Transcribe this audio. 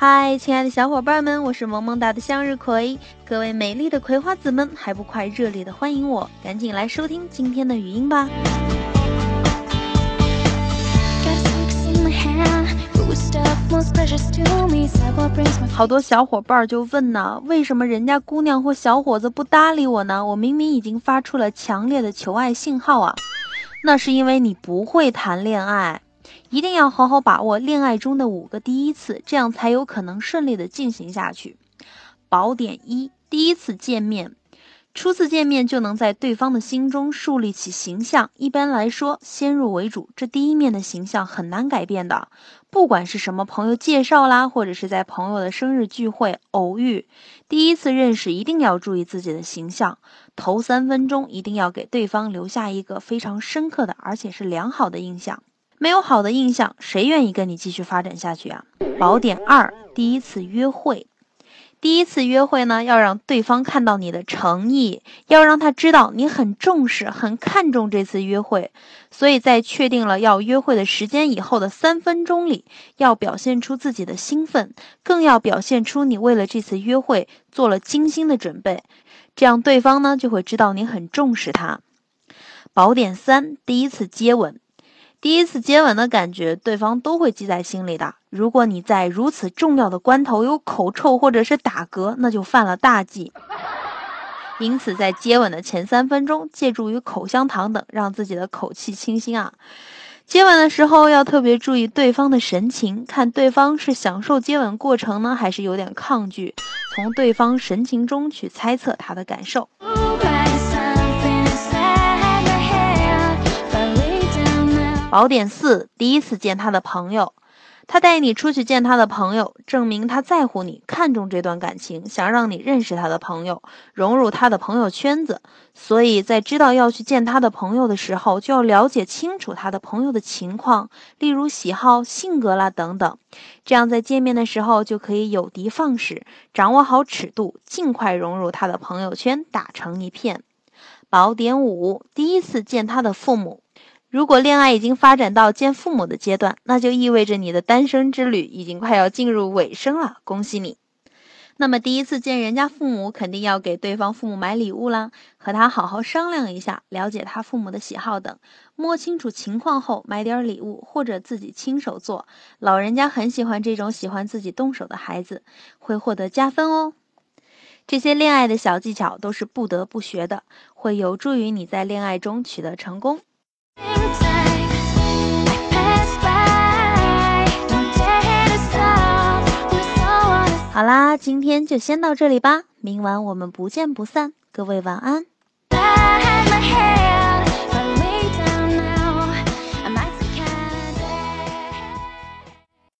嗨，亲爱的小伙伴们，我是萌萌哒的向日葵。各位美丽的葵花籽们，还不快热烈的欢迎我，赶紧来收听今天的语音吧。好多小伙伴就问呢，为什么人家姑娘或小伙子不搭理我呢？我明明已经发出了强烈的求爱信号啊！那是因为你不会谈恋爱。一定要好好把握恋爱中的五个第一次，这样才有可能顺利的进行下去。宝典一：第一次见面，初次见面就能在对方的心中树立起形象。一般来说，先入为主，这第一面的形象很难改变的。不管是什么朋友介绍啦，或者是在朋友的生日聚会偶遇，第一次认识一定要注意自己的形象。头三分钟一定要给对方留下一个非常深刻的，而且是良好的印象。没有好的印象，谁愿意跟你继续发展下去啊？宝典二：第一次约会。第一次约会呢，要让对方看到你的诚意，要让他知道你很重视、很看重这次约会。所以在确定了要约会的时间以后的三分钟里，要表现出自己的兴奋，更要表现出你为了这次约会做了精心的准备。这样对方呢就会知道你很重视他。宝典三：第一次接吻。第一次接吻的感觉，对方都会记在心里的。如果你在如此重要的关头有口臭或者是打嗝，那就犯了大忌。因此，在接吻的前三分钟，借助于口香糖等，让自己的口气清新啊。接吻的时候要特别注意对方的神情，看对方是享受接吻过程呢，还是有点抗拒，从对方神情中去猜测他的感受。宝典四：第一次见他的朋友，他带你出去见他的朋友，证明他在乎你，看重这段感情，想让你认识他的朋友，融入他的朋友圈子。所以在知道要去见他的朋友的时候，就要了解清楚他的朋友的情况，例如喜好、性格啦等等，这样在见面的时候就可以有的放矢，掌握好尺度，尽快融入他的朋友圈，打成一片。宝典五：第一次见他的父母。如果恋爱已经发展到见父母的阶段，那就意味着你的单身之旅已经快要进入尾声了，恭喜你。那么第一次见人家父母，肯定要给对方父母买礼物啦，和他好好商量一下，了解他父母的喜好等，摸清楚情况后买点礼物，或者自己亲手做。老人家很喜欢这种喜欢自己动手的孩子，会获得加分哦。这些恋爱的小技巧都是不得不学的，会有助于你在恋爱中取得成功。好啦，今天就先到这里吧，明晚我们不见不散，各位晚安。